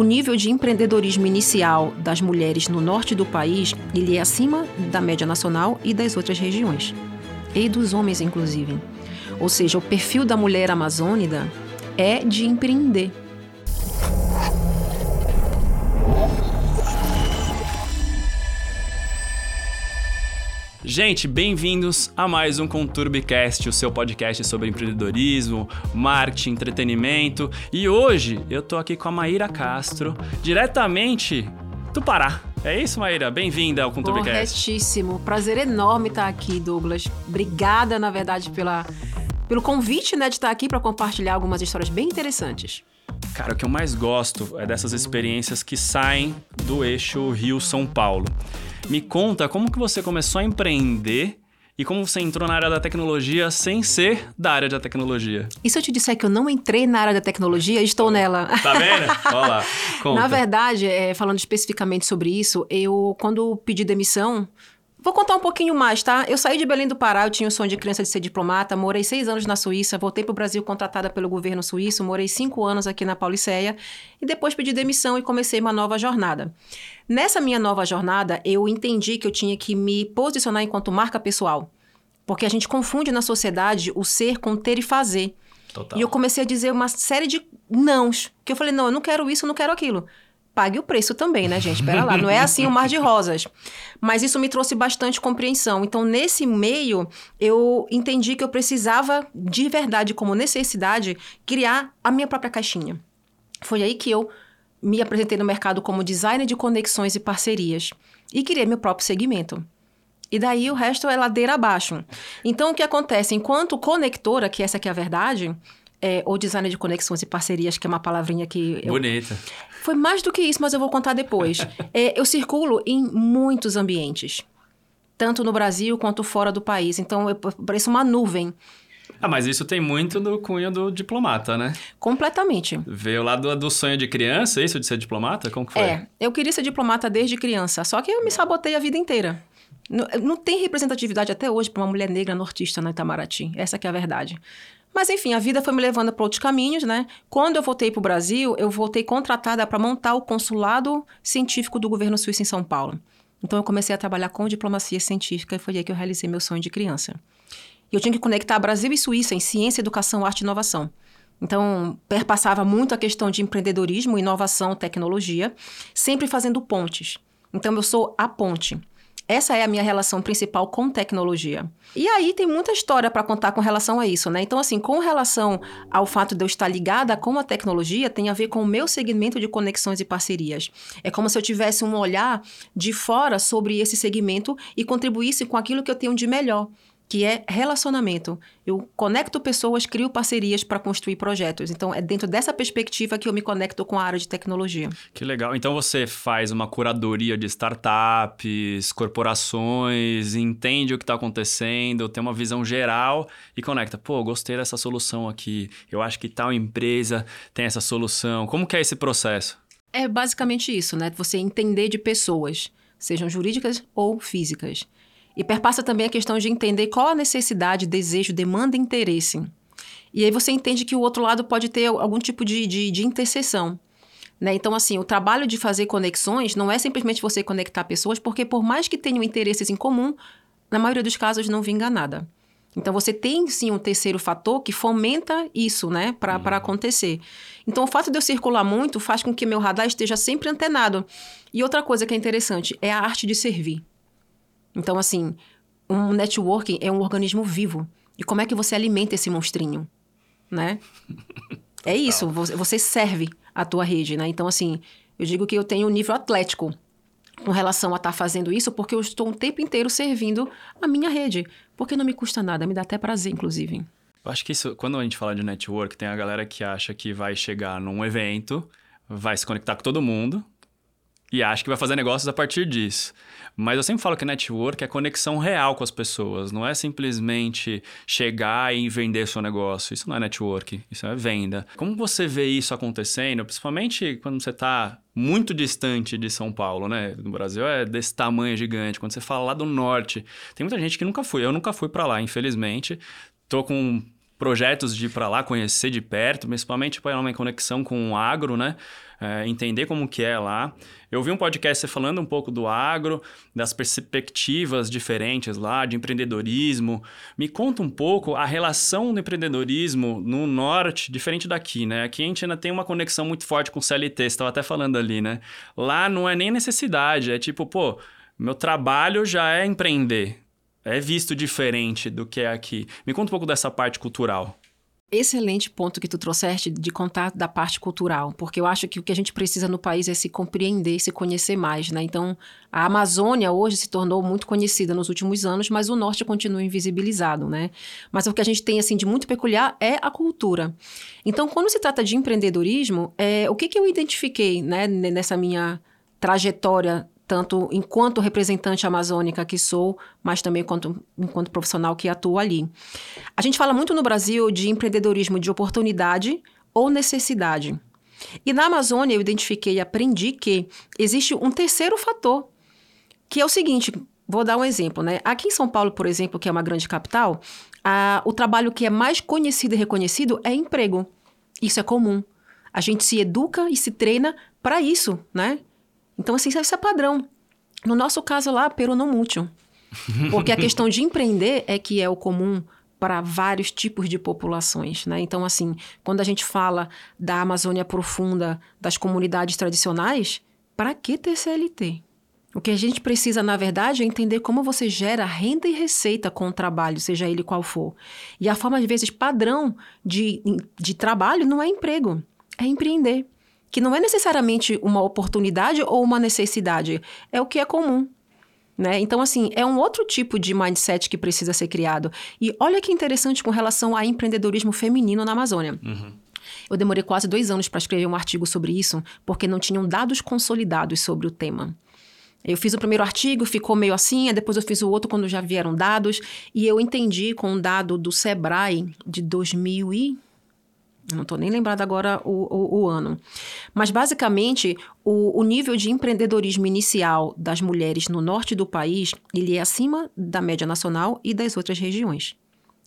o nível de empreendedorismo inicial das mulheres no norte do país, ele é acima da média nacional e das outras regiões. E dos homens, inclusive. Ou seja, o perfil da mulher amazônida é de empreender. Gente, bem-vindos a mais um Conturbicast, o seu podcast sobre empreendedorismo, marketing, entretenimento. E hoje eu tô aqui com a Maíra Castro, diretamente do Pará. É isso, Maíra? Bem-vinda ao Conturbicast. Corretíssimo. Prazer enorme estar aqui, Douglas. Obrigada, na verdade, pela, pelo convite né, de estar aqui para compartilhar algumas histórias bem interessantes. Cara, o que eu mais gosto é dessas experiências que saem do eixo Rio-São Paulo. Me conta como que você começou a empreender e como você entrou na área da tecnologia sem ser da área da tecnologia. E se eu te disser que eu não entrei na área da tecnologia, estou nela. Tá vendo? Olha lá, conta. Na verdade, é, falando especificamente sobre isso, eu, quando pedi demissão, Vou contar um pouquinho mais, tá? Eu saí de Belém do Pará, eu tinha o sonho de criança de ser diplomata, morei seis anos na Suíça, voltei para o Brasil contratada pelo governo suíço, morei cinco anos aqui na Pauliceia e depois pedi demissão e comecei uma nova jornada. Nessa minha nova jornada, eu entendi que eu tinha que me posicionar enquanto marca pessoal, porque a gente confunde na sociedade o ser com ter e fazer. Total. E eu comecei a dizer uma série de nãos, que eu falei, não, eu não quero isso, eu não quero aquilo pague o preço também, né, gente? Espera lá, não é assim o mar de rosas. Mas isso me trouxe bastante compreensão. Então, nesse meio, eu entendi que eu precisava, de verdade, como necessidade, criar a minha própria caixinha. Foi aí que eu me apresentei no mercado como designer de conexões e parcerias e criei meu próprio segmento. E daí o resto é ladeira abaixo. Então, o que acontece? Enquanto conectora, que essa que é a verdade, é, ou designer de conexões e parcerias, que é uma palavrinha que. Eu... Bonita. Foi mais do que isso, mas eu vou contar depois. é, eu circulo em muitos ambientes, tanto no Brasil quanto fora do país. Então, eu pareço uma nuvem. Ah, mas isso tem muito do cunho do diplomata, né? Completamente. Veio lá do, do sonho de criança, isso de ser diplomata? Como que foi? É, eu queria ser diplomata desde criança, só que eu me sabotei a vida inteira. Não, não tem representatividade até hoje para uma mulher negra nortista na Itamaraty. Essa que é a verdade. Mas enfim, a vida foi me levando para outros caminhos, né? Quando eu voltei para o Brasil, eu voltei contratada para montar o consulado científico do governo suíço em São Paulo. Então eu comecei a trabalhar com diplomacia científica e foi aí que eu realizei meu sonho de criança. E eu tinha que conectar Brasil e Suíça em ciência, educação, arte e inovação. Então, perpassava muito a questão de empreendedorismo, inovação, tecnologia, sempre fazendo pontes. Então, eu sou a ponte. Essa é a minha relação principal com tecnologia. E aí tem muita história para contar com relação a isso, né? Então, assim, com relação ao fato de eu estar ligada com a tecnologia, tem a ver com o meu segmento de conexões e parcerias. É como se eu tivesse um olhar de fora sobre esse segmento e contribuísse com aquilo que eu tenho de melhor que é relacionamento. Eu conecto pessoas, crio parcerias para construir projetos. Então, é dentro dessa perspectiva que eu me conecto com a área de tecnologia. Que legal. Então, você faz uma curadoria de startups, corporações, entende o que está acontecendo, tem uma visão geral e conecta. Pô, gostei dessa solução aqui. Eu acho que tal empresa tem essa solução. Como que é esse processo? É basicamente isso, né? Você entender de pessoas, sejam jurídicas ou físicas. E perpassa também a questão de entender qual a necessidade, desejo, demanda e interesse. E aí você entende que o outro lado pode ter algum tipo de, de, de interseção. Né? Então, assim, o trabalho de fazer conexões não é simplesmente você conectar pessoas, porque por mais que tenham interesses em comum, na maioria dos casos não vinga nada. Então, você tem sim um terceiro fator que fomenta isso, né, para uhum. acontecer. Então, o fato de eu circular muito faz com que meu radar esteja sempre antenado. E outra coisa que é interessante é a arte de servir. Então, assim, um networking é um organismo vivo. E como é que você alimenta esse monstrinho, né? É isso, você serve a tua rede, né? Então, assim, eu digo que eu tenho um nível atlético com relação a estar tá fazendo isso, porque eu estou um tempo inteiro servindo a minha rede. Porque não me custa nada, me dá até prazer, inclusive. Eu acho que isso, quando a gente fala de network, tem a galera que acha que vai chegar num evento, vai se conectar com todo mundo e acha que vai fazer negócios a partir disso. Mas eu sempre falo que network é conexão real com as pessoas, não é simplesmente chegar e vender seu negócio. Isso não é network, isso é venda. Como você vê isso acontecendo, principalmente quando você está muito distante de São Paulo, né? No Brasil é desse tamanho gigante. Quando você fala lá do norte, tem muita gente que nunca foi. Eu nunca fui para lá, infelizmente. Tô com projetos de ir para lá, conhecer de perto, principalmente para uma conexão com o agro, né? É, entender como que é lá. Eu vi um podcast falando um pouco do agro, das perspectivas diferentes lá, de empreendedorismo. Me conta um pouco a relação do empreendedorismo no norte, diferente daqui, né? Aqui a gente ainda tem uma conexão muito forte com o CLT, você estava até falando ali, né? Lá não é nem necessidade, é tipo, pô, meu trabalho já é empreender é visto diferente do que é aqui. Me conta um pouco dessa parte cultural. Excelente ponto que tu trouxeste de contar da parte cultural, porque eu acho que o que a gente precisa no país é se compreender, se conhecer mais, né? Então, a Amazônia hoje se tornou muito conhecida nos últimos anos, mas o norte continua invisibilizado, né? Mas o que a gente tem assim de muito peculiar é a cultura. Então, quando se trata de empreendedorismo, é, o que, que eu identifiquei, né, nessa minha trajetória tanto enquanto representante amazônica que sou, mas também enquanto, enquanto profissional que atuo ali. A gente fala muito no Brasil de empreendedorismo de oportunidade ou necessidade. E na Amazônia eu identifiquei e aprendi que existe um terceiro fator, que é o seguinte, vou dar um exemplo, né? Aqui em São Paulo, por exemplo, que é uma grande capital, a, o trabalho que é mais conhecido e reconhecido é emprego. Isso é comum. A gente se educa e se treina para isso, né? Então, assim, isso é padrão. No nosso caso lá, Peru não mútil. Porque a questão de empreender é que é o comum para vários tipos de populações, né? Então, assim, quando a gente fala da Amazônia profunda, das comunidades tradicionais, para que ter CLT? O que a gente precisa, na verdade, é entender como você gera renda e receita com o trabalho, seja ele qual for. E a forma, às vezes, padrão de, de trabalho não é emprego, é empreender que não é necessariamente uma oportunidade ou uma necessidade, é o que é comum. Né? Então, assim, é um outro tipo de mindset que precisa ser criado. E olha que interessante com relação a empreendedorismo feminino na Amazônia. Uhum. Eu demorei quase dois anos para escrever um artigo sobre isso, porque não tinham dados consolidados sobre o tema. Eu fiz o primeiro artigo, ficou meio assim, depois eu fiz o outro quando já vieram dados, e eu entendi com um dado do Sebrae de 2000 e não estou nem lembrada agora o, o, o, ano. Mas, basicamente, o, o, nível de empreendedorismo inicial das mulheres no norte do país, ele é acima da média nacional e das outras regiões.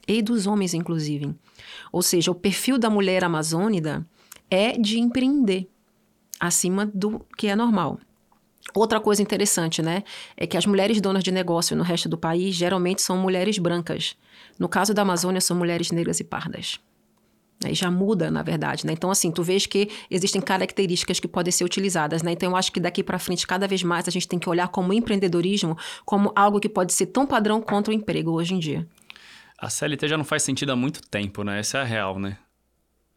E dos homens, inclusive. Ou seja, o perfil da mulher amazônida é de empreender, acima do que é normal. Outra coisa interessante, né, é que as mulheres donas de negócio no resto do país geralmente são mulheres brancas. No caso da Amazônia, são mulheres negras e pardas. Né? já muda, na verdade, né? Então, assim, tu vês que existem características que podem ser utilizadas, né? Então, eu acho que daqui para frente, cada vez mais, a gente tem que olhar como empreendedorismo como algo que pode ser tão padrão quanto o emprego hoje em dia. A CLT já não faz sentido há muito tempo, né? Essa é a real, né?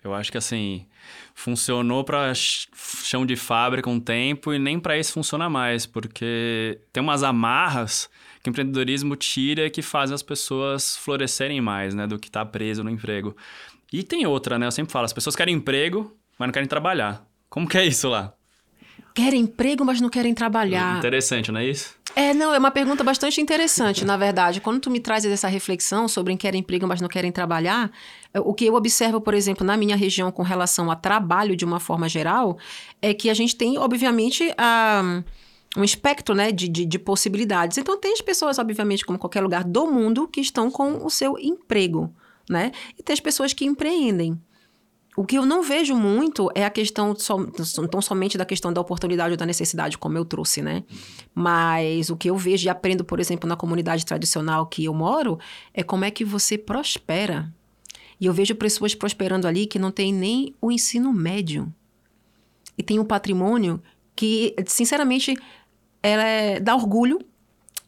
Eu acho que, assim, funcionou para chão de fábrica um tempo e nem para isso funciona mais, porque tem umas amarras que o empreendedorismo tira que fazem as pessoas florescerem mais, né? Do que tá preso no emprego. E tem outra, né? Eu sempre falo, as pessoas querem emprego, mas não querem trabalhar. Como que é isso lá? Querem emprego, mas não querem trabalhar. Interessante, não é isso? É, não, é uma pergunta bastante interessante, na verdade. Quando tu me trazes essa reflexão sobre querem emprego, mas não querem trabalhar, é, o que eu observo, por exemplo, na minha região com relação a trabalho de uma forma geral, é que a gente tem, obviamente, a um espectro né, de, de, de, possibilidades. Então, tem as pessoas, obviamente, como qualquer lugar do mundo, que estão com o seu emprego né? E tem as pessoas que empreendem. O que eu não vejo muito é a questão, não tão somente da questão da oportunidade ou da necessidade, como eu trouxe, né? Mas o que eu vejo e aprendo, por exemplo, na comunidade tradicional que eu moro, é como é que você prospera. E eu vejo pessoas prosperando ali que não tem nem o ensino médio. E tem um patrimônio que, sinceramente, ela é, dá orgulho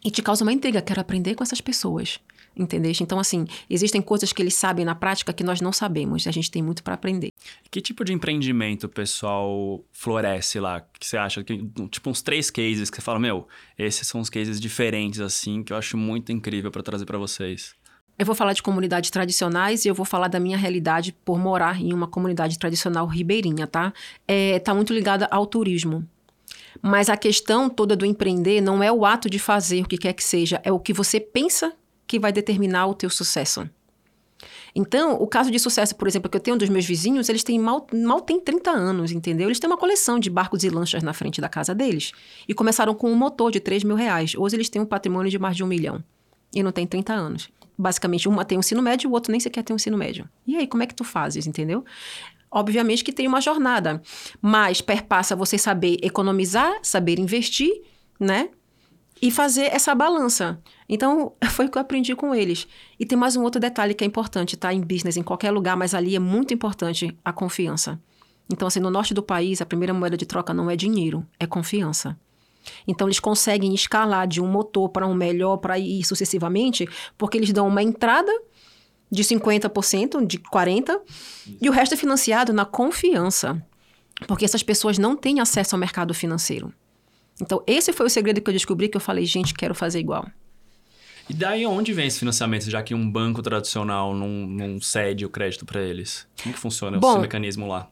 e te causa uma intriga. Quero aprender com essas pessoas. Entendeste? Então, assim, existem coisas que eles sabem na prática que nós não sabemos. A gente tem muito para aprender. Que tipo de empreendimento o pessoal floresce lá? Que você acha que, tipo, uns três cases que você fala, meu, esses são os cases diferentes, assim, que eu acho muito incrível para trazer para vocês. Eu vou falar de comunidades tradicionais e eu vou falar da minha realidade por morar em uma comunidade tradicional ribeirinha, tá? É, tá muito ligada ao turismo. Mas a questão toda do empreender não é o ato de fazer o que quer que seja, é o que você pensa que vai determinar o teu sucesso. Então, o caso de sucesso, por exemplo, que eu tenho dos meus vizinhos, eles têm mal, mal têm 30 anos, entendeu? Eles têm uma coleção de barcos e lanchas na frente da casa deles. E começaram com um motor de 3 mil reais. Hoje eles têm um patrimônio de mais de um milhão. E não tem 30 anos. basicamente uma tem um ensino médio, o outro nem sequer tem um ensino médio. E aí, como é que tu fazes, entendeu? Obviamente que tem uma jornada, mas perpassa você saber economizar, saber investir, né? E fazer essa balança. Então, foi o que eu aprendi com eles. E tem mais um outro detalhe que é importante, tá? Em business, em qualquer lugar, mas ali é muito importante a confiança. Então, assim, no norte do país, a primeira moeda de troca não é dinheiro, é confiança. Então, eles conseguem escalar de um motor para um melhor, para ir sucessivamente, porque eles dão uma entrada de 50%, de 40%, e o resto é financiado na confiança, porque essas pessoas não têm acesso ao mercado financeiro. Então, esse foi o segredo que eu descobri, que eu falei, gente, quero fazer igual. E daí onde vem esse financiamento, já que um banco tradicional não, não cede o crédito para eles? Como que funciona Bom, esse mecanismo lá?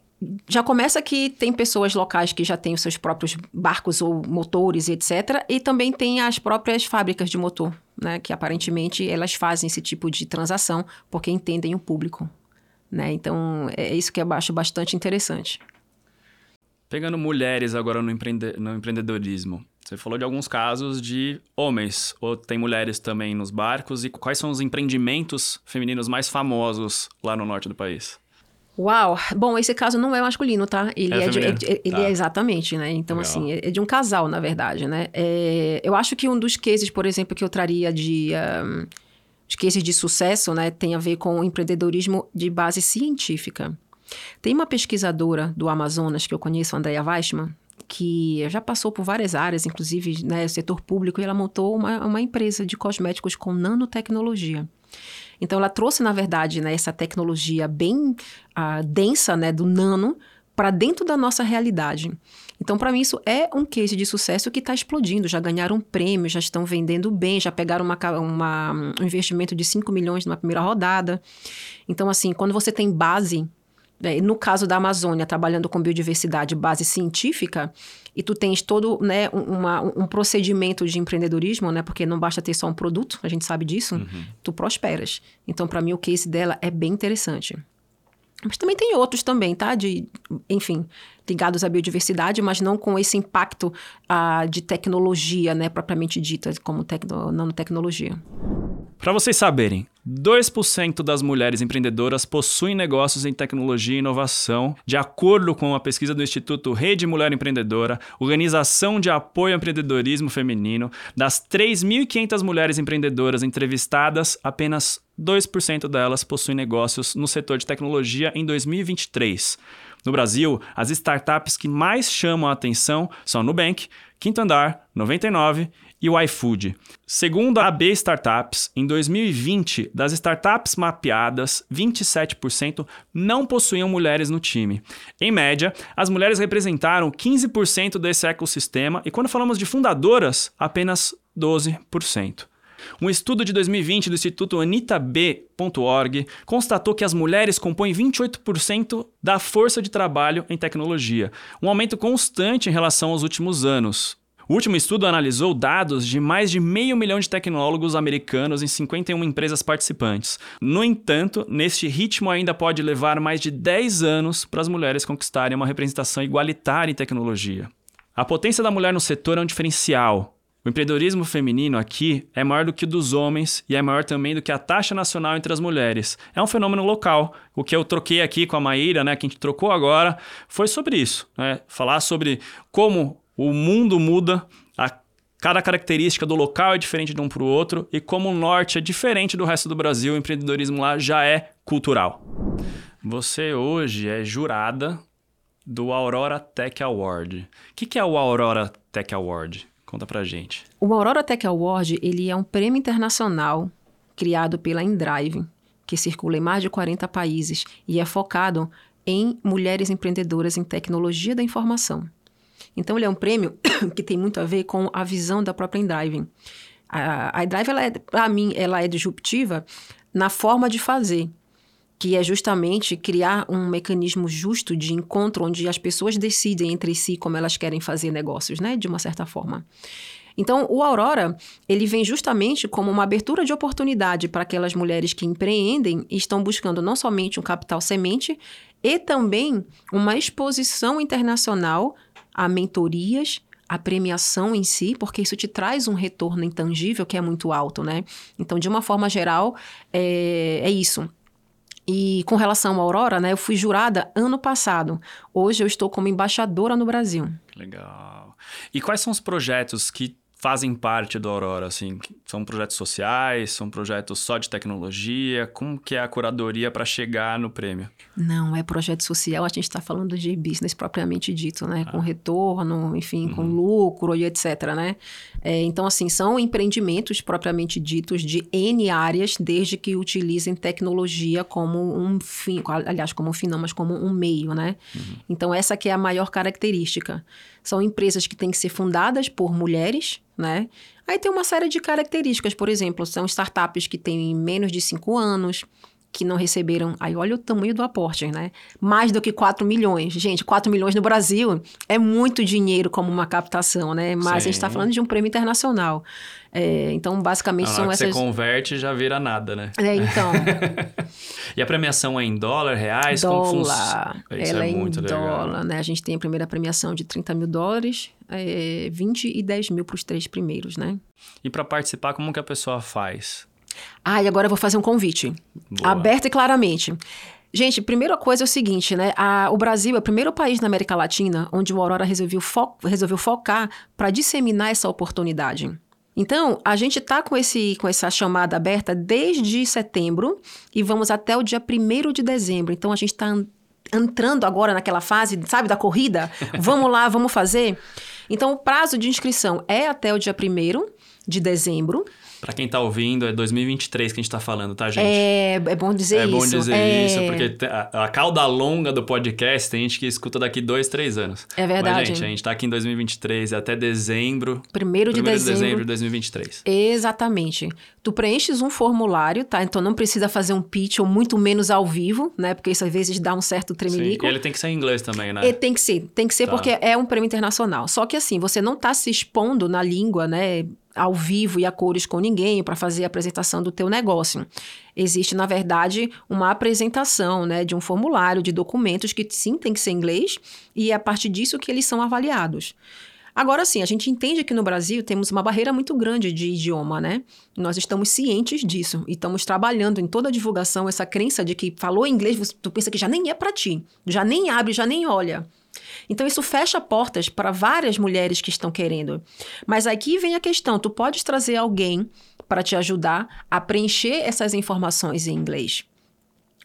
já começa que tem pessoas locais que já têm os seus próprios barcos ou motores, etc. E também tem as próprias fábricas de motor, né? Que aparentemente elas fazem esse tipo de transação porque entendem o público, né? Então é isso que eu acho bastante interessante. Pegando mulheres agora no, empreende no empreendedorismo, você falou de alguns casos de homens, ou tem mulheres também nos barcos, e quais são os empreendimentos femininos mais famosos lá no norte do país? Uau! Bom, esse caso não é masculino, tá? Ele é, é de, é, ele tá. é exatamente, né? Então, Legal. assim, é, é, de um casal, na verdade, né? É, eu acho que um dos cases, por exemplo, que eu traria de... Um, cases de sucesso, né? Tem a ver com o empreendedorismo de base científica. Tem uma pesquisadora do Amazonas que eu conheço, Andrea Weissman, que já passou por várias áreas, inclusive né, setor público, e ela montou uma, uma empresa de cosméticos com nanotecnologia. Então, ela trouxe, na verdade, né, essa tecnologia bem uh, densa né, do nano para dentro da nossa realidade. Então, para mim, isso é um case de sucesso que está explodindo. Já ganharam prêmio, já estão vendendo bem, já pegaram uma, uma, um investimento de 5 milhões numa primeira rodada. Então, assim, quando você tem base no caso da Amazônia, trabalhando com biodiversidade base científica, e tu tens todo né, uma, um procedimento de empreendedorismo, né, porque não basta ter só um produto, a gente sabe disso, uhum. tu prosperas. Então, para mim, o case dela é bem interessante. Mas também tem outros também, tá? De, enfim, ligados à biodiversidade, mas não com esse impacto uh, de tecnologia, né, propriamente dita, como tecno, nanotecnologia. Para vocês saberem, 2% das mulheres empreendedoras possuem negócios em tecnologia e inovação, de acordo com uma pesquisa do Instituto Rede Mulher Empreendedora, Organização de Apoio ao Empreendedorismo Feminino. Das 3.500 mulheres empreendedoras entrevistadas, apenas 2% delas possuem negócios no setor de tecnologia em 2023. No Brasil, as startups que mais chamam a atenção são a Nubank, Quinto Andar, 99 e o iFood. Segundo a AB Startups, em 2020, das startups mapeadas, 27% não possuíam mulheres no time. Em média, as mulheres representaram 15% desse ecossistema e quando falamos de fundadoras, apenas 12%. Um estudo de 2020 do Instituto AnitaB.org constatou que as mulheres compõem 28% da força de trabalho em tecnologia, um aumento constante em relação aos últimos anos. O último estudo analisou dados de mais de meio milhão de tecnólogos americanos em 51 empresas participantes. No entanto, neste ritmo ainda pode levar mais de 10 anos para as mulheres conquistarem uma representação igualitária em tecnologia. A potência da mulher no setor é um diferencial, o empreendedorismo feminino aqui é maior do que o dos homens e é maior também do que a taxa nacional entre as mulheres. É um fenômeno local. O que eu troquei aqui com a Maíra, né, que a gente trocou agora, foi sobre isso. Né? Falar sobre como o mundo muda, a cada característica do local é diferente de um para o outro e como o norte é diferente do resto do Brasil, o empreendedorismo lá já é cultural. Você hoje é jurada do Aurora Tech Award. O que é o Aurora Tech Award? Conta pra gente. O Aurora Tech Award, ele é um prêmio internacional criado pela Endrive, que circula em mais de 40 países e é focado em mulheres empreendedoras em tecnologia da informação. Então, ele é um prêmio que tem muito a ver com a visão da própria Endrive. A, a é, para mim, ela é disruptiva na forma de fazer que é justamente criar um mecanismo justo de encontro onde as pessoas decidem entre si como elas querem fazer negócios, né, de uma certa forma. Então, o Aurora, ele vem justamente como uma abertura de oportunidade para aquelas mulheres que empreendem e estão buscando não somente um capital semente, e também uma exposição internacional a mentorias, a premiação em si, porque isso te traz um retorno intangível que é muito alto, né? Então, de uma forma geral, é, é isso. E com relação à Aurora, né, eu fui jurada ano passado. Hoje eu estou como embaixadora no Brasil. Legal. E quais são os projetos que fazem parte do Aurora, assim? São projetos sociais, são projetos só de tecnologia? Como que é a curadoria para chegar no prêmio? Não, é projeto social, a gente está falando de business propriamente dito, né? Ah. Com retorno, enfim, uhum. com lucro e etc, né? É, então, assim, são empreendimentos propriamente ditos de N áreas, desde que utilizem tecnologia como um fim, aliás, como um fim não, mas como um meio, né? Uhum. Então, essa que é a maior característica. São empresas que têm que ser fundadas por mulheres, né? Aí tem uma série de características, por exemplo, são startups que têm menos de cinco anos, que não receberam. Aí olha o tamanho do aporte, né? Mais do que 4 milhões. Gente, 4 milhões no Brasil é muito dinheiro como uma captação, né? Mas Sim. a gente está falando de um prêmio internacional. É, então, basicamente, são essas. Você converte já vira nada, né? É, então. e a premiação é em dólar, reais? Dólar. Ela é, é em dólar, né? A gente tem a primeira premiação de 30 mil dólares, é, 20 e 10 mil para os três primeiros, né? E para participar, como que a pessoa faz? Ah, e agora eu vou fazer um convite. Boa. Aberto e claramente. Gente, primeira coisa é o seguinte, né? A, o Brasil é o primeiro país na América Latina onde o Aurora resolveu, fo resolveu focar para disseminar essa oportunidade. Então, a gente está com, esse, com essa chamada aberta desde setembro e vamos até o dia 1 de dezembro. Então, a gente está entrando agora naquela fase, sabe, da corrida. Vamos lá, vamos fazer. Então, o prazo de inscrição é até o dia 1 de dezembro. Para quem tá ouvindo, é 2023 que a gente tá falando, tá, gente? É, é bom dizer é isso. É bom dizer é... isso, porque a, a, cauda longa do podcast tem gente que escuta daqui dois, três anos. É verdade. Mas, gente, a gente tá aqui em 2023 até dezembro. Primeiro de primeiro dezembro. de dezembro de 2023. Exatamente. Tu preenches um formulário, tá? Então não precisa fazer um pitch ou muito menos ao vivo, né? Porque isso às vezes dá um certo tremelico. Sim. E ele tem que ser em inglês também, né? E tem que ser. Tem que ser tá. porque é um prêmio internacional. Só que assim, você não tá se expondo na língua, né? Ao vivo e a cores com ninguém para fazer a apresentação do teu negócio. Existe, na verdade, uma apresentação né, de um formulário de documentos que sim tem que ser inglês e é a partir disso que eles são avaliados. Agora sim, a gente entende que no Brasil temos uma barreira muito grande de idioma, né? Nós estamos cientes disso e estamos trabalhando em toda a divulgação essa crença de que falou inglês, tu pensa que já nem é para ti, já nem abre, já nem olha. Então isso fecha portas para várias mulheres que estão querendo. Mas aqui vem a questão, tu podes trazer alguém para te ajudar a preencher essas informações em inglês.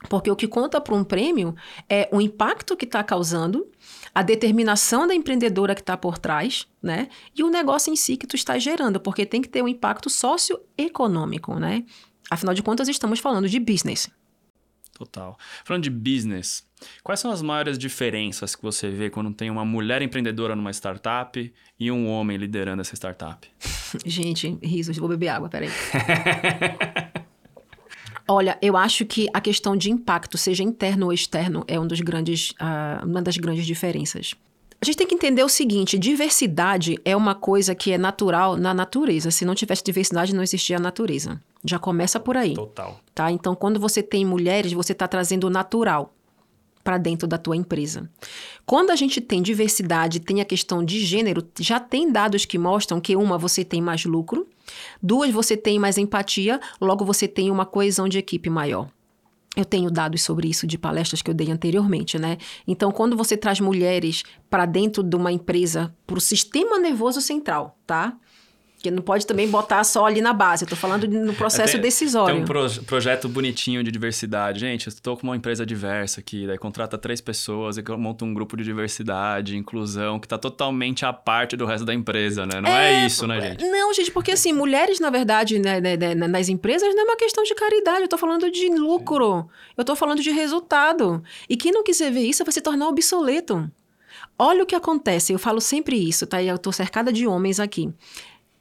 Porque o que conta para um prêmio é o impacto que está causando, a determinação da empreendedora que está por trás, né? E o negócio em si que tu está gerando, porque tem que ter um impacto socioeconômico, né? Afinal de contas, estamos falando de business. Total. Falando de business, quais são as maiores diferenças que você vê quando tem uma mulher empreendedora numa startup e um homem liderando essa startup? Gente, risos, vou beber água, peraí. Olha, eu acho que a questão de impacto, seja interno ou externo, é um dos grandes, uh, uma das grandes diferenças. A gente tem que entender o seguinte: diversidade é uma coisa que é natural na natureza. Se não tivesse diversidade, não existia a natureza. Já começa por aí. Total. Tá? Então, quando você tem mulheres, você está trazendo o natural para dentro da tua empresa. Quando a gente tem diversidade, tem a questão de gênero, já tem dados que mostram que uma você tem mais lucro, duas você tem mais empatia, logo você tem uma coesão de equipe maior. Eu tenho dados sobre isso de palestras que eu dei anteriormente, né? Então, quando você traz mulheres para dentro de uma empresa, para o sistema nervoso central, tá? Porque não pode também botar só ali na base. Eu tô falando no processo tem, decisório. Tem um pro, projeto bonitinho de diversidade. Gente, eu estou com uma empresa diversa aqui, daí contrata três pessoas e monta um grupo de diversidade, inclusão, que está totalmente à parte do resto da empresa, né? Não é, é isso, né, gente? Não, gente, porque assim, mulheres, na verdade, né, né, né, nas empresas não é uma questão de caridade. Eu tô falando de lucro. Eu tô falando de resultado. E quem não quiser ver isso vai se tornar obsoleto. Olha o que acontece, eu falo sempre isso, tá? Eu tô cercada de homens aqui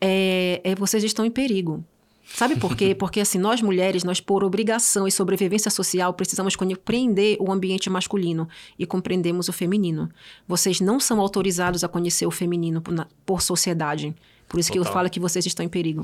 é, é, vocês estão em perigo. Sabe por quê? Porque assim, nós mulheres, nós por obrigação e sobrevivência social, precisamos compreender o ambiente masculino e compreendemos o feminino. Vocês não são autorizados a conhecer o feminino por, na, por sociedade. Por isso Total. que eu falo que vocês estão em perigo.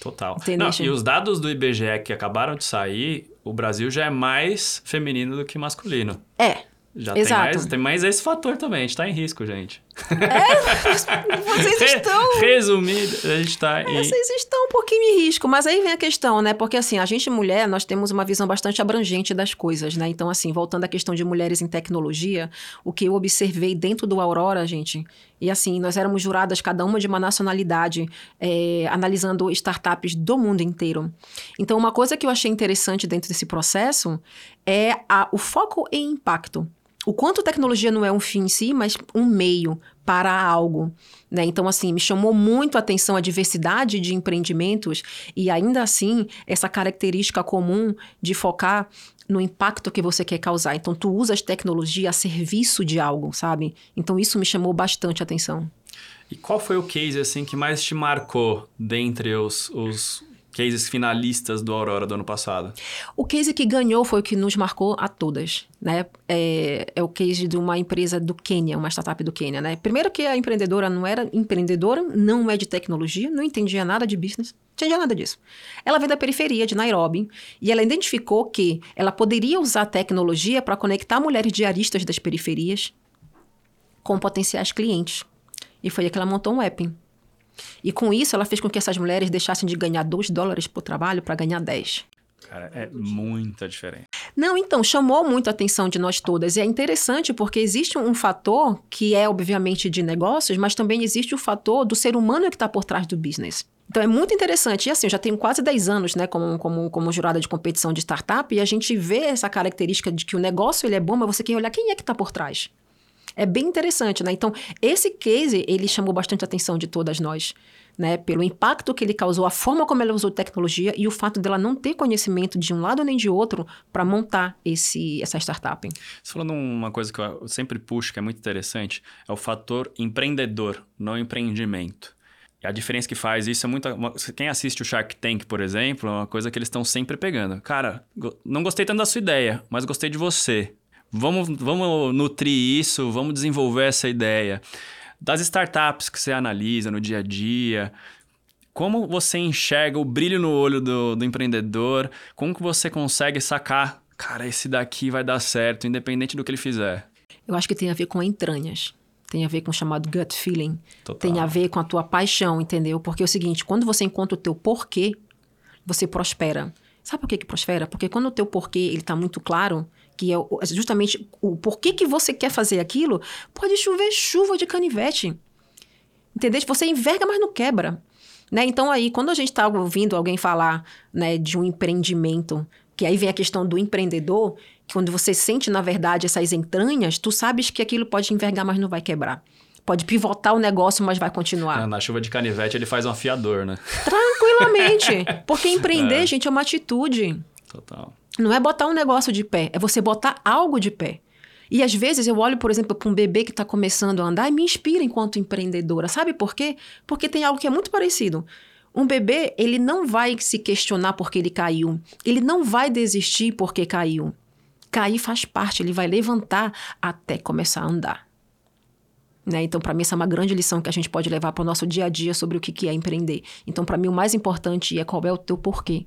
Total. Não, e os dados do IBGE que acabaram de sair, o Brasil já é mais feminino do que masculino. É. Já Exato. Tem, mais, tem mais esse fator também. A gente tá em risco, gente. É, vocês estão. Resumido, a gente está em. Vocês estão um pouquinho em risco, mas aí vem a questão, né? Porque assim, a gente mulher, nós temos uma visão bastante abrangente das coisas, né? Então, assim, voltando à questão de mulheres em tecnologia, o que eu observei dentro do Aurora, gente, e assim, nós éramos juradas, cada uma de uma nacionalidade, é, analisando startups do mundo inteiro. Então, uma coisa que eu achei interessante dentro desse processo é a, o foco em impacto. O quanto tecnologia não é um fim em si, mas um meio para algo. Né? Então, assim, me chamou muito a atenção a diversidade de empreendimentos e ainda assim essa característica comum de focar no impacto que você quer causar. Então, tu usas tecnologia a serviço de algo, sabe? Então, isso me chamou bastante a atenção. E qual foi o case, assim, que mais te marcou dentre os, os cases finalistas do Aurora do ano passado? O case que ganhou foi o que nos marcou a todas, né? É, é, o case de uma empresa do Quênia, uma startup do Quênia, né? Primeiro que a empreendedora não era empreendedora, não é de tecnologia, não entendia nada de business, não entendia nada disso. Ela veio da periferia de Nairobi e ela identificou que ela poderia usar tecnologia para conectar mulheres diaristas das periferias com potenciais clientes. E foi aí que ela montou um app e com isso, ela fez com que essas mulheres deixassem de ganhar 2 dólares por trabalho para ganhar 10. Cara, é muita diferença. Não, então, chamou muito a atenção de nós todas. E é interessante porque existe um fator que é, obviamente, de negócios, mas também existe o fator do ser humano que está por trás do business. Então é muito interessante. E assim, eu já tenho quase 10 anos, né, como, como, como jurada de competição de startup, e a gente vê essa característica de que o negócio ele é bom, mas você quer olhar quem é que está por trás. É bem interessante, né? Então, esse case, ele chamou bastante a atenção de todas nós. Né, pelo impacto que ele causou, a forma como ela usou tecnologia e o fato dela não ter conhecimento de um lado nem de outro para montar esse, essa startup. Você falando uma coisa que eu sempre puxo, que é muito interessante, é o fator empreendedor, não empreendimento. E a diferença que faz isso é muito. Quem assiste o Shark Tank, por exemplo, é uma coisa que eles estão sempre pegando. Cara, não gostei tanto da sua ideia, mas gostei de você. Vamos, vamos nutrir isso, vamos desenvolver essa ideia. Das startups que você analisa no dia a dia, como você enxerga o brilho no olho do, do empreendedor, como que você consegue sacar, cara, esse daqui vai dar certo, independente do que ele fizer? Eu acho que tem a ver com entranhas. Tem a ver com o chamado gut feeling. Total. Tem a ver com a tua paixão, entendeu? Porque é o seguinte, quando você encontra o teu porquê, você prospera. Sabe por que, que prospera? Porque quando o teu porquê ele está muito claro, que é justamente o porquê que você quer fazer aquilo, pode chover chuva de canivete. Entendeu? Você enverga, mas não quebra. Né? Então, aí, quando a gente está ouvindo alguém falar né, de um empreendimento, que aí vem a questão do empreendedor, que quando você sente, na verdade, essas entranhas, tu sabes que aquilo pode envergar, mas não vai quebrar. Pode pivotar o negócio, mas vai continuar. Na chuva de canivete, ele faz um afiador, né? Tranquilamente. Porque empreender, é. gente, é uma atitude. Total. Não é botar um negócio de pé, é você botar algo de pé. E às vezes eu olho, por exemplo, para um bebê que está começando a andar e me inspira enquanto empreendedora. Sabe por quê? Porque tem algo que é muito parecido. Um bebê, ele não vai se questionar porque ele caiu. Ele não vai desistir porque caiu. Cair faz parte, ele vai levantar até começar a andar. Né? Então, para mim, essa é uma grande lição que a gente pode levar para o nosso dia a dia sobre o que é empreender. Então, para mim, o mais importante é qual é o teu porquê.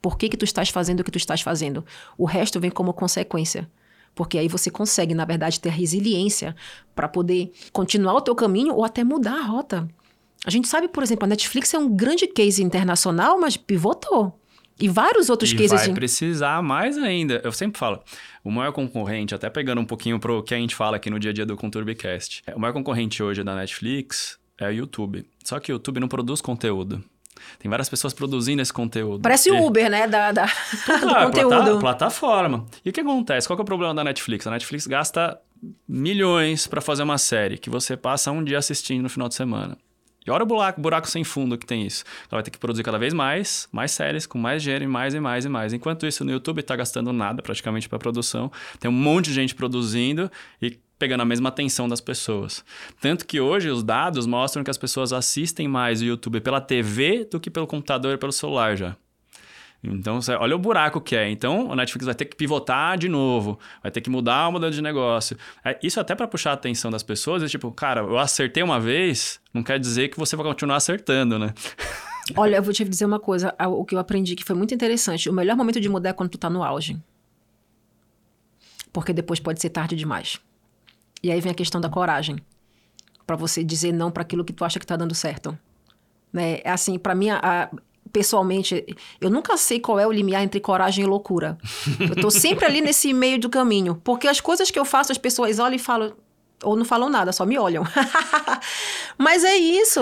Por que, que tu estás fazendo o que tu estás fazendo? O resto vem como consequência. Porque aí você consegue, na verdade, ter resiliência para poder continuar o teu caminho ou até mudar a rota. A gente sabe, por exemplo, a Netflix é um grande case internacional, mas pivotou. E vários outros e cases. Vai de... precisar mais ainda. Eu sempre falo, o maior concorrente, até pegando um pouquinho pro que a gente fala aqui no dia a dia do Conturbicast, o maior concorrente hoje da Netflix é o YouTube. Só que o YouTube não produz conteúdo. Tem várias pessoas produzindo esse conteúdo. Parece o Uber, né? Da, da do conteúdo. Plata, plataforma. E o que acontece? Qual que é o problema da Netflix? A Netflix gasta milhões para fazer uma série que você passa um dia assistindo no final de semana. E olha o buraco, buraco sem fundo que tem isso. Ela vai ter que produzir cada vez mais, mais séries, com mais dinheiro, e mais e mais e mais. Enquanto isso, no YouTube está gastando nada praticamente para produção. Tem um monte de gente produzindo e pegando a mesma atenção das pessoas. Tanto que hoje os dados mostram que as pessoas assistem mais o YouTube pela TV do que pelo computador e pelo celular já. Então, olha o buraco que é. Então, a Netflix vai ter que pivotar de novo, vai ter que mudar o modelo de negócio. É, isso até para puxar a atenção das pessoas, é tipo, cara, eu acertei uma vez, não quer dizer que você vai continuar acertando, né? Olha, eu vou te dizer uma coisa, o que eu aprendi que foi muito interessante. O melhor momento de mudar é quando tu tá no auge. Porque depois pode ser tarde demais. E aí vem a questão da coragem. para você dizer não para aquilo que tu acha que tá dando certo. Né? É assim, para mim, a, pessoalmente, eu nunca sei qual é o limiar entre coragem e loucura. Eu tô sempre ali nesse meio do caminho. Porque as coisas que eu faço, as pessoas olham e falam, ou não falam nada, só me olham. Mas é isso.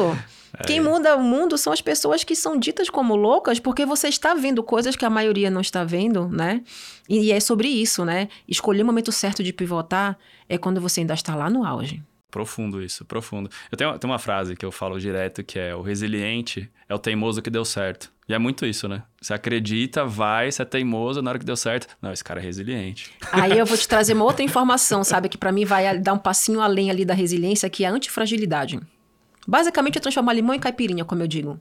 É. Quem muda o mundo são as pessoas que são ditas como loucas porque você está vendo coisas que a maioria não está vendo, né? E é sobre isso, né? Escolher o momento certo de pivotar é quando você ainda está lá no auge. Profundo isso, profundo. Eu tenho, tenho uma frase que eu falo direto que é: o resiliente é o teimoso que deu certo. E é muito isso, né? Você acredita, vai, você é teimoso, na hora que deu certo. Não, esse cara é resiliente. Aí eu vou te trazer uma outra informação, sabe? Que para mim vai dar um passinho além ali da resiliência, que é a antifragilidade. Basicamente é transformar limão em caipirinha, como eu digo.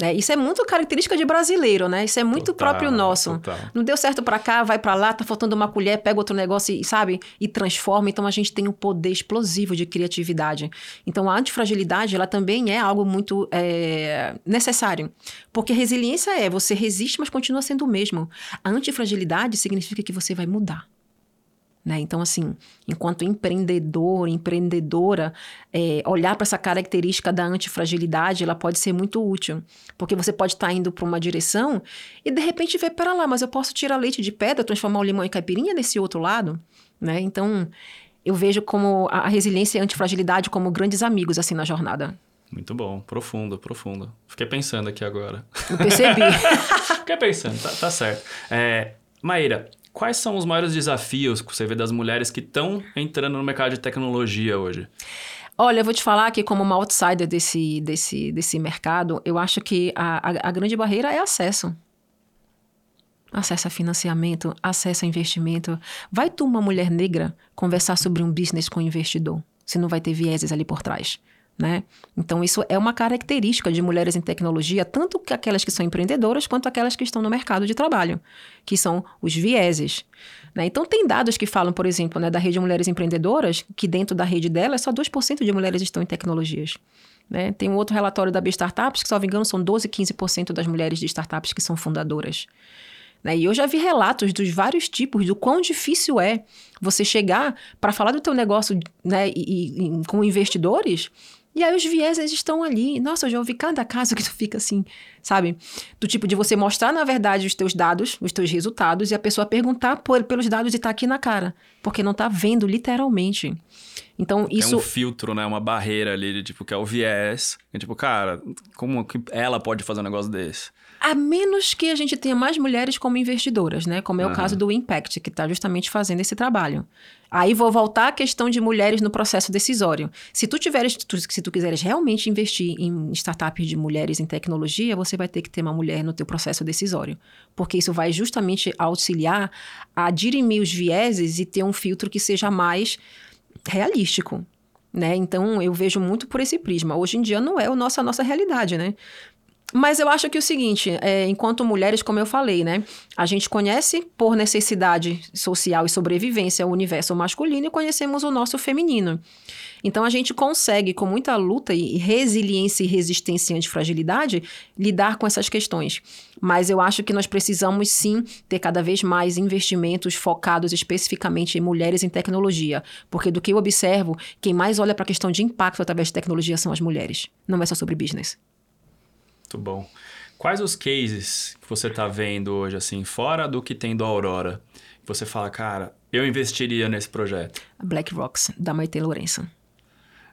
É, isso é muito característica de brasileiro, né? Isso é muito total, próprio nosso. Total. Não deu certo para cá, vai para lá, tá faltando uma colher, pega outro negócio e, sabe? E transforma. Então a gente tem um poder explosivo de criatividade. Então a antifragilidade, ela também é algo muito é, necessário. Porque resiliência é você resiste, mas continua sendo o mesmo. A antifragilidade significa que você vai mudar. Né? Então, assim, enquanto empreendedor, empreendedora, é, olhar para essa característica da antifragilidade, ela pode ser muito útil. Porque você pode estar tá indo para uma direção e, de repente, ver, para lá, mas eu posso tirar leite de pedra, transformar o limão em caipirinha nesse outro lado, né? Então, eu vejo como a resiliência e a antifragilidade como grandes amigos, assim, na jornada. Muito bom, profundo, profundo. Fiquei pensando aqui agora. Eu percebi. Fiquei pensando, tá, tá certo. É, Maíra, Quais são os maiores desafios que você vê das mulheres que estão entrando no mercado de tecnologia hoje? Olha, eu vou te falar que como uma outsider desse, desse, desse mercado, eu acho que a, a, a grande barreira é acesso. Acesso a financiamento, acesso a investimento. Vai tu, uma mulher negra, conversar sobre um business com um investidor, se não vai ter vieses ali por trás. Né? Então, isso é uma característica de mulheres em tecnologia, tanto que aquelas que são empreendedoras quanto aquelas que estão no mercado de trabalho, que são os vieses. Né? Então, tem dados que falam, por exemplo, né, da rede de mulheres empreendedoras, que dentro da rede dela, só 2% de mulheres estão em tecnologias. Né? Tem um outro relatório da B Startups, que, se não me engano, são 12, 15% das mulheres de startups que são fundadoras. Né? E eu já vi relatos dos vários tipos, do quão difícil é você chegar para falar do teu negócio né, e, e, com investidores e aí os vieses estão ali. Nossa, eu já ouvi cada caso que tu fica assim, sabe? Do tipo de você mostrar, na verdade, os teus dados, os teus resultados, e a pessoa perguntar por, pelos dados e tá aqui na cara. Porque não tá vendo, literalmente. Então, isso... É um filtro, né? Uma barreira ali, de, tipo, que é o viés. É tipo, cara, como que ela pode fazer um negócio desse? A menos que a gente tenha mais mulheres como investidoras, né? Como é o caso do Impact, que está justamente fazendo esse trabalho. Aí vou voltar à questão de mulheres no processo decisório. Se tu tiveres, tu, se tu quiseres realmente investir em startups de mulheres em tecnologia, você vai ter que ter uma mulher no teu processo decisório, porque isso vai justamente auxiliar a dirimir os vieses e ter um filtro que seja mais realístico. Né? Então, eu vejo muito por esse prisma. Hoje em dia não é a nossa, a nossa realidade, né? Mas eu acho que o seguinte, é, enquanto mulheres, como eu falei, né? A gente conhece por necessidade social e sobrevivência o universo masculino e conhecemos o nosso feminino. Então a gente consegue, com muita luta e resiliência e resistência e antifragilidade, lidar com essas questões. Mas eu acho que nós precisamos sim ter cada vez mais investimentos focados especificamente em mulheres em tecnologia. Porque do que eu observo, quem mais olha para a questão de impacto através de tecnologia são as mulheres. Não é só sobre business. Muito bom. Quais os cases que você está vendo hoje, assim, fora do que tem do Aurora? Que você fala, cara, eu investiria nesse projeto. A Black Rocks, da Maite Lourenço.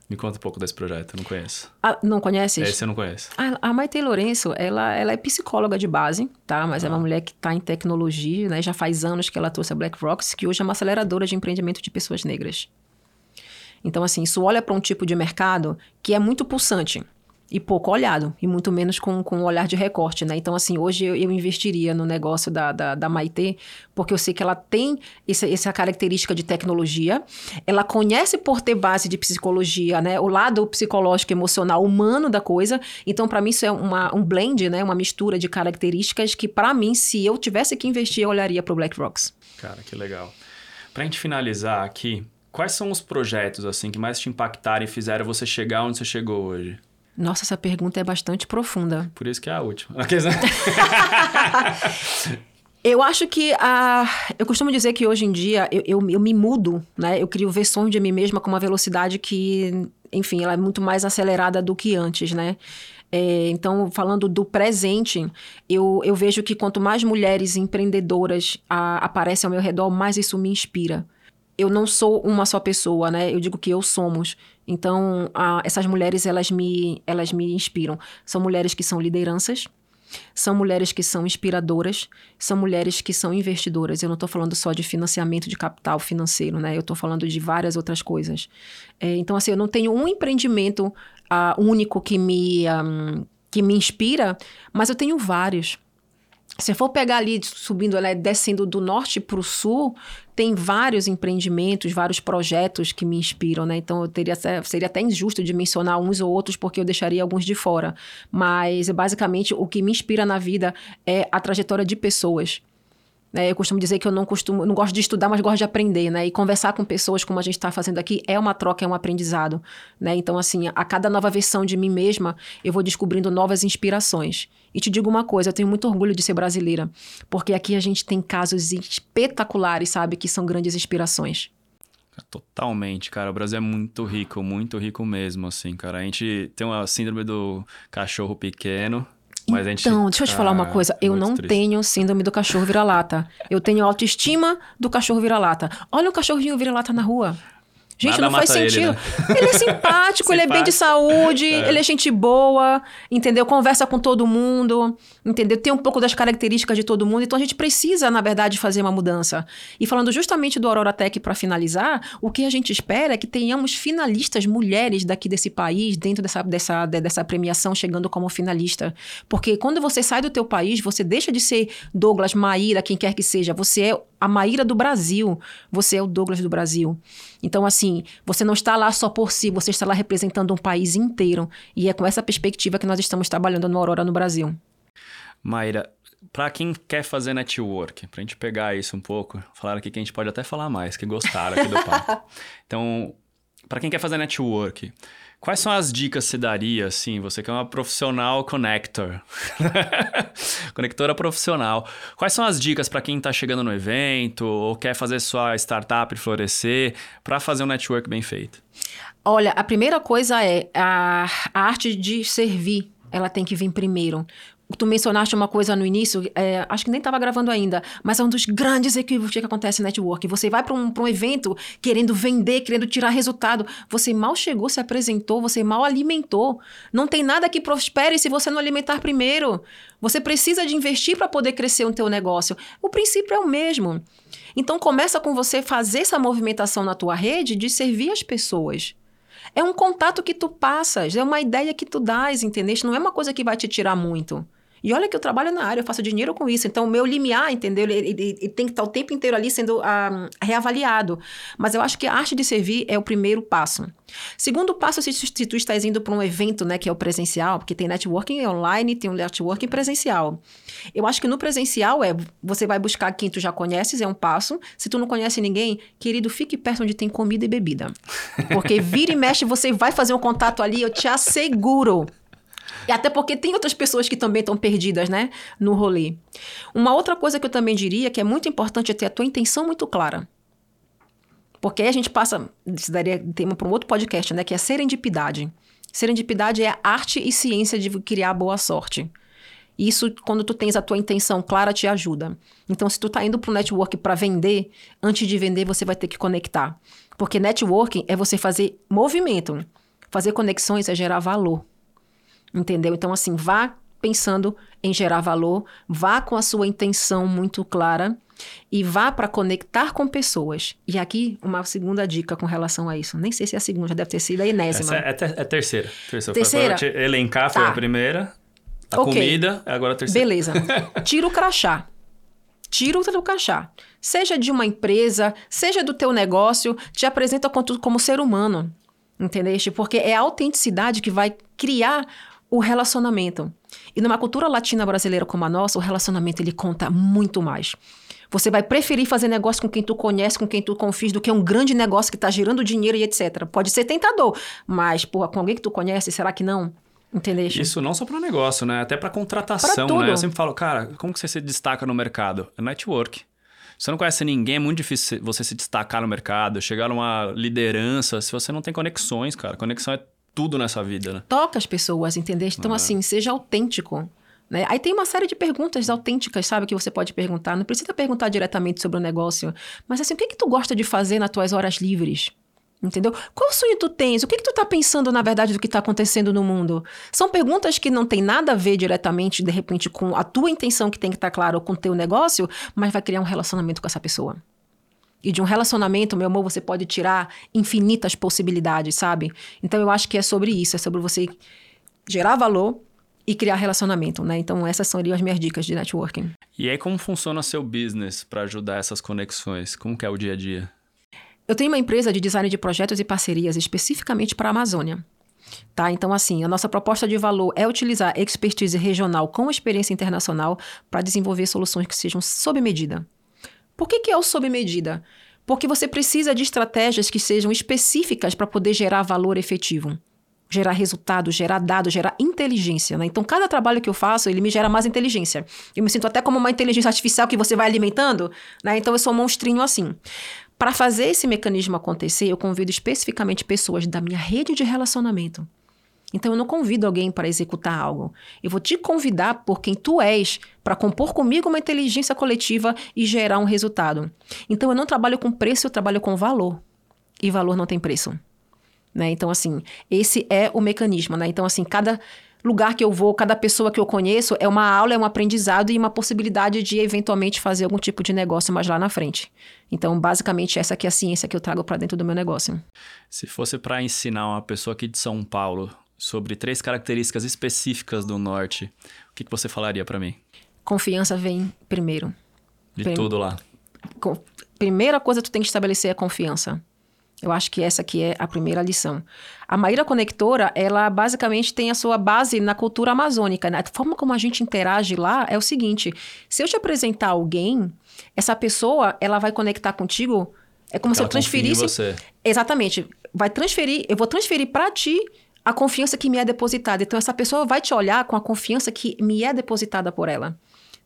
Me conta um pouco desse projeto, eu não conheço. Ah, não conhece? Esse eu não conheço. A, a Maite Lourenço, ela, ela é psicóloga de base, tá? Mas ah. é uma ah. mulher que está em tecnologia, né? Já faz anos que ela trouxe a Black Rocks, que hoje é uma aceleradora de empreendimento de pessoas negras. Então, assim, isso olha para um tipo de mercado que é muito pulsante e pouco olhado, e muito menos com, com um olhar de recorte, né? Então, assim, hoje eu, eu investiria no negócio da, da, da, Maitê, porque eu sei que ela tem essa, essa característica de tecnologia, ela conhece por ter base de psicologia, né? O lado psicológico, emocional, humano da coisa. Então, para mim, isso é uma, um blend, né? Uma mistura de características que, para mim, se eu tivesse que investir, eu olharia para o Black Rocks. Cara, que legal. Pra gente finalizar aqui, quais são os projetos, assim, que mais te impactaram e fizeram você chegar onde você chegou hoje? Nossa, essa pergunta é bastante profunda. Por isso que é a última. eu acho que a. Eu costumo dizer que hoje em dia eu, eu, eu, me mudo, né? Eu crio versões de mim mesma com uma velocidade que enfim, ela é muito mais acelerada do que antes, né? É, então, falando do presente, eu, eu vejo que quanto mais mulheres empreendedoras a, aparecem ao meu redor, mais isso me inspira. Eu não sou uma só pessoa, né? Eu digo que eu somos. Então, a, essas mulheres, elas me, elas me inspiram. São mulheres que são lideranças, são mulheres que são inspiradoras, são mulheres que são investidoras. Eu não estou falando só de financiamento de capital financeiro, né? Eu estou falando de várias outras coisas. É, então, assim, eu não tenho um empreendimento uh, único que me, um, que me inspira, mas eu tenho vários. Se for pegar ali, subindo, né, descendo do norte para o sul, tem vários empreendimentos, vários projetos que me inspiram, né? Então, eu teria, seria até injusto de mencionar uns ou outros, porque eu deixaria alguns de fora. Mas, basicamente, o que me inspira na vida é a trajetória de pessoas. Né? Eu costumo dizer que eu não costumo, não gosto de estudar, mas gosto de aprender, né? E conversar com pessoas como a gente está fazendo aqui é uma troca, é um aprendizado, né? Então, assim, a cada nova versão de mim mesma, eu vou descobrindo novas inspirações. E te digo uma coisa, eu tenho muito orgulho de ser brasileira, porque aqui a gente tem casos espetaculares, sabe, que são grandes inspirações. Totalmente, cara. O Brasil é muito rico, muito rico mesmo, assim, cara. A gente tem uma síndrome do cachorro pequeno, mas então, deixa eu te falar uma coisa. Eu não triste. tenho síndrome do cachorro vira-lata. Eu tenho autoestima do cachorro vira-lata. Olha o cachorrinho vira-lata na rua. Gente, Nada não faz sentido. Ele, né? ele é simpático, ele é bem de saúde, é. ele é gente boa, entendeu? Conversa com todo mundo, entendeu? Tem um pouco das características de todo mundo. Então a gente precisa, na verdade, fazer uma mudança. E falando justamente do Aurora Tech para finalizar, o que a gente espera é que tenhamos finalistas mulheres daqui desse país, dentro dessa, dessa, dessa premiação, chegando como finalista. Porque quando você sai do teu país, você deixa de ser Douglas, Maíra, quem quer que seja. Você é a Maíra do Brasil. Você é o Douglas do Brasil. Então, assim, você não está lá só por si, você está lá representando um país inteiro. E é com essa perspectiva que nós estamos trabalhando no Aurora no Brasil. Maíra, para quem quer fazer network, para a gente pegar isso um pouco, falaram aqui que a gente pode até falar mais, que gostaram aqui do papo. Então, para quem quer fazer network, Quais são as dicas que você daria, assim, você que é uma profissional connector, conectora profissional. Quais são as dicas para quem está chegando no evento ou quer fazer sua startup florescer para fazer um network bem feito? Olha, a primeira coisa é a, a arte de servir. Ela tem que vir primeiro. Tu mencionaste uma coisa no início, é, acho que nem estava gravando ainda, mas é um dos grandes equívocos que acontece no network. Você vai para um, um evento querendo vender, querendo tirar resultado. Você mal chegou, se apresentou, você mal alimentou. Não tem nada que prospere se você não alimentar primeiro. Você precisa de investir para poder crescer o teu negócio. O princípio é o mesmo. Então começa com você fazer essa movimentação na tua rede de servir as pessoas. É um contato que tu passas, é uma ideia que tu dás, entendeu? Não é uma coisa que vai te tirar muito. E olha que eu trabalho na área, eu faço dinheiro com isso. Então, o meu limiar, entendeu? Ele, ele, ele tem que estar o tempo inteiro ali sendo uh, reavaliado. Mas eu acho que a arte de servir é o primeiro passo. Segundo passo, se, se tu estás indo para um evento, né, que é o presencial, porque tem networking online, tem um networking presencial. Eu acho que no presencial é, você vai buscar quem tu já conheces, é um passo. Se tu não conhece ninguém, querido, fique perto onde tem comida e bebida. Porque vira e mexe, você vai fazer um contato ali, eu te asseguro e até porque tem outras pessoas que também estão perdidas, né, no rolê. Uma outra coisa que eu também diria que é muito importante é ter a tua intenção muito clara. Porque aí a gente passa, isso daria tema para um outro podcast, né, que é serendipidade. Serendipidade é a arte e ciência de criar boa sorte. Isso, quando tu tens a tua intenção clara, te ajuda. Então, se tu tá indo pro network para vender, antes de vender, você vai ter que conectar. Porque networking é você fazer movimento. Fazer conexões é gerar valor. Entendeu? Então, assim, vá pensando em gerar valor, vá com a sua intenção muito clara e vá para conectar com pessoas. E aqui, uma segunda dica com relação a isso. Nem sei se é a segunda, já deve ter sido a enésima. Essa é, é, é terceira. Terceira? terceira? Foi, elencar foi tá. a primeira, a okay. comida, agora a terceira. Beleza. Tira o crachá. Tira o crachá. Seja de uma empresa, seja do teu negócio, te apresenta como, como ser humano. Entendeste? Porque é a autenticidade que vai criar o relacionamento. E numa cultura latina brasileira como a nossa, o relacionamento ele conta muito mais. Você vai preferir fazer negócio com quem tu conhece, com quem tu confia, do que um grande negócio que está gerando dinheiro e etc. Pode ser tentador, mas, porra, com alguém que tu conhece, será que não? Entendeu? Isso não só para negócio, né? Até para contratação, pra né? Eu sempre falo, cara, como que você se destaca no mercado? É network. Se você não conhece ninguém, é muito difícil você se destacar no mercado, chegar numa liderança, se você não tem conexões, cara. Conexão é tudo nessa vida, né? Toca as pessoas, entender? Então, é. assim, seja autêntico. Né? Aí tem uma série de perguntas autênticas, sabe, que você pode perguntar. Não precisa perguntar diretamente sobre o negócio, mas assim, o que, que tu gosta de fazer nas tuas horas livres? Entendeu? Qual sonho tu tens? O que, que tu tá pensando, na verdade, do que tá acontecendo no mundo? São perguntas que não tem nada a ver diretamente, de repente, com a tua intenção que tem que estar tá claro com o teu negócio, mas vai criar um relacionamento com essa pessoa. E de um relacionamento, meu amor, você pode tirar infinitas possibilidades, sabe? Então eu acho que é sobre isso, é sobre você gerar valor e criar relacionamento, né? Então essas seriam as minhas dicas de networking. E aí como funciona seu business para ajudar essas conexões? Como que é o dia a dia? Eu tenho uma empresa de design de projetos e parcerias especificamente para a Amazônia. Tá? Então, assim, a nossa proposta de valor é utilizar expertise regional com experiência internacional para desenvolver soluções que sejam sob medida. Por que, que é o sob medida? Porque você precisa de estratégias que sejam específicas para poder gerar valor efetivo. Gerar resultado, gerar dados, gerar inteligência. Né? Então, cada trabalho que eu faço, ele me gera mais inteligência. Eu me sinto até como uma inteligência artificial que você vai alimentando. Né? Então, eu sou um monstrinho assim. Para fazer esse mecanismo acontecer, eu convido especificamente pessoas da minha rede de relacionamento então eu não convido alguém para executar algo. Eu vou te convidar por quem tu és para compor comigo uma inteligência coletiva e gerar um resultado. Então eu não trabalho com preço, eu trabalho com valor. E valor não tem preço. Né? Então, assim, esse é o mecanismo. Né? Então, assim, cada lugar que eu vou, cada pessoa que eu conheço, é uma aula, é um aprendizado e uma possibilidade de eventualmente fazer algum tipo de negócio mais lá na frente. Então, basicamente, essa aqui é a ciência que eu trago para dentro do meu negócio. Se fosse para ensinar uma pessoa aqui de São Paulo sobre três características específicas do norte, o que, que você falaria para mim? Confiança vem primeiro. De Prim... tudo lá. Primeira coisa que tu tem que estabelecer é confiança. Eu acho que essa aqui é a primeira lição. A Maíra Conectora, ela basicamente tem a sua base na cultura amazônica. Né? A forma como a gente interage lá é o seguinte: se eu te apresentar alguém, essa pessoa ela vai conectar contigo. É como ela se eu transferisse. Você. Exatamente. Vai transferir, eu vou transferir para ti a confiança que me é depositada. Então, essa pessoa vai te olhar com a confiança que me é depositada por ela.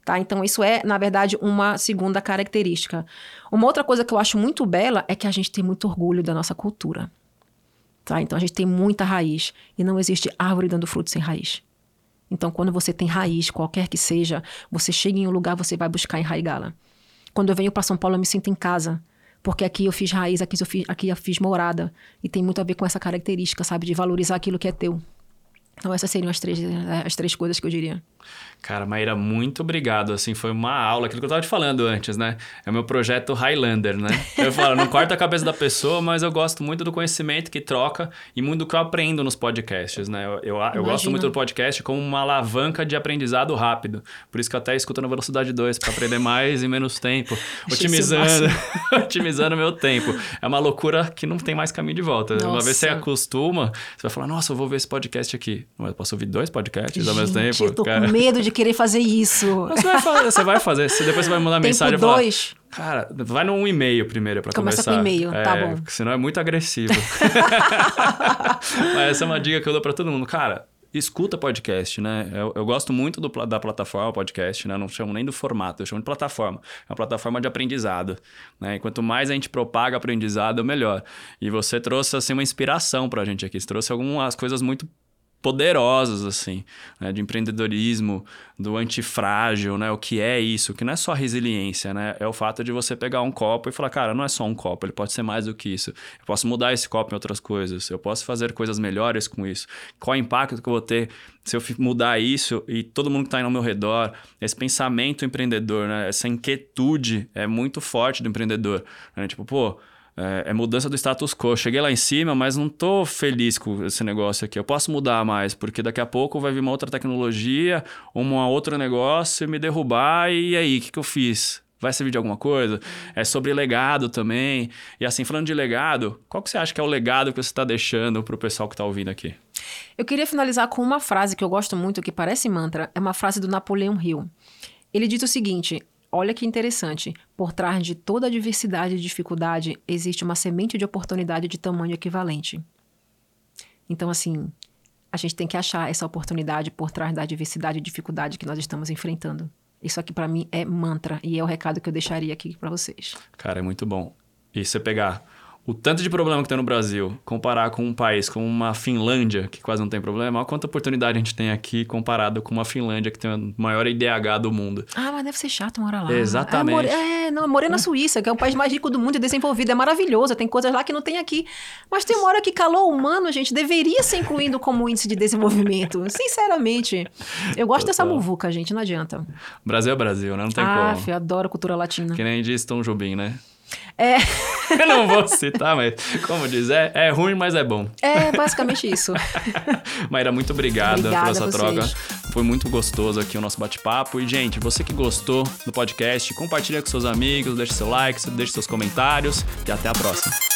Tá? Então, isso é, na verdade, uma segunda característica. Uma outra coisa que eu acho muito bela é que a gente tem muito orgulho da nossa cultura. Tá? Então, a gente tem muita raiz. E não existe árvore dando fruto sem raiz. Então, quando você tem raiz, qualquer que seja, você chega em um lugar, você vai buscar enraigá-la. Quando eu venho para São Paulo, eu me sinto em casa. Porque aqui eu fiz raiz, aqui eu fiz, aqui eu fiz morada. E tem muito a ver com essa característica, sabe? De valorizar aquilo que é teu. Então, essas seriam as três, as três coisas que eu diria. Cara, Maíra, muito obrigado. Assim, foi uma aula, aquilo que eu estava te falando antes, né? É o meu projeto Highlander, né? Eu falo, não corta a cabeça da pessoa, mas eu gosto muito do conhecimento que troca e muito do que eu aprendo nos podcasts, né? Eu, eu, eu gosto muito do podcast como uma alavanca de aprendizado rápido. Por isso que eu até escuto na velocidade 2, para aprender mais em menos tempo. otimizando otimizando meu tempo. É uma loucura que não tem mais caminho de volta. Nossa. Uma vez você acostuma, você vai falar, nossa, eu vou ver esse podcast aqui. Mas eu posso ouvir dois podcasts Gente, ao mesmo tempo? Eu tô cara. com medo de querer fazer isso. Você vai fazer, você vai fazer. depois você vai mandar Tempo mensagem e falar... dois. Cara, vai num e-mail primeiro para começar. Começa com e-mail, é, tá bom. Senão é muito agressivo. Mas essa é uma dica que eu dou para todo mundo. Cara, escuta podcast, né? Eu, eu gosto muito do, da plataforma podcast, né? Eu não chamo nem do formato, eu chamo de plataforma. É uma plataforma de aprendizado, né? E quanto mais a gente propaga aprendizado, melhor. E você trouxe, assim, uma inspiração pra gente aqui. Você trouxe algumas coisas muito poderosos, assim, né? de empreendedorismo, do antifrágil, né? O que é isso? Que não é só resiliência, né? É o fato de você pegar um copo e falar, cara, não é só um copo, ele pode ser mais do que isso. Eu posso mudar esse copo em outras coisas, eu posso fazer coisas melhores com isso. Qual é o impacto que eu vou ter se eu mudar isso e todo mundo que está aí ao meu redor? Esse pensamento empreendedor, né? Essa inquietude é muito forte do empreendedor. Né? Tipo, pô, é, é, mudança do status quo. Cheguei lá em cima, mas não tô feliz com esse negócio aqui. Eu posso mudar mais, porque daqui a pouco vai vir uma outra tecnologia, um outro negócio me derrubar. E aí, o que, que eu fiz? Vai servir de alguma coisa? É sobre legado também. E assim, falando de legado, qual que você acha que é o legado que você está deixando para o pessoal que está ouvindo aqui? Eu queria finalizar com uma frase que eu gosto muito, que parece mantra. É uma frase do Napoleão Hill. Ele diz o seguinte: Olha que interessante. Por trás de toda a diversidade e dificuldade, existe uma semente de oportunidade de tamanho equivalente. Então, assim, a gente tem que achar essa oportunidade por trás da diversidade e dificuldade que nós estamos enfrentando. Isso aqui para mim é mantra e é o recado que eu deixaria aqui para vocês. Cara, é muito bom. E você pegar o tanto de problema que tem no Brasil, comparar com um país como uma Finlândia, que quase não tem problema, olha quanta oportunidade a gente tem aqui comparado com uma Finlândia que tem o maior IDH do mundo. Ah, mas deve ser chato morar lá. Exatamente. É, more... é não, morei na Suíça, que é o país mais rico do mundo e desenvolvido. É maravilhoso, tem coisas lá que não tem aqui. Mas tem uma hora que calor humano, gente, deveria ser incluído como índice de desenvolvimento. Sinceramente. Eu gosto Total. dessa muvuca, gente, não adianta. Brasil é Brasil, né? Não tem ah, como. Ah, adoro cultura latina. Que nem diz Tom Jobim, né? É. Eu não vou citar, mas como diz, é, é ruim, mas é bom. É basicamente isso. Maíra, muito obrigada, obrigada por essa troca. Foi muito gostoso aqui o nosso bate-papo. E, gente, você que gostou do podcast, compartilha com seus amigos, deixe seu like, deixe seus comentários e até a próxima.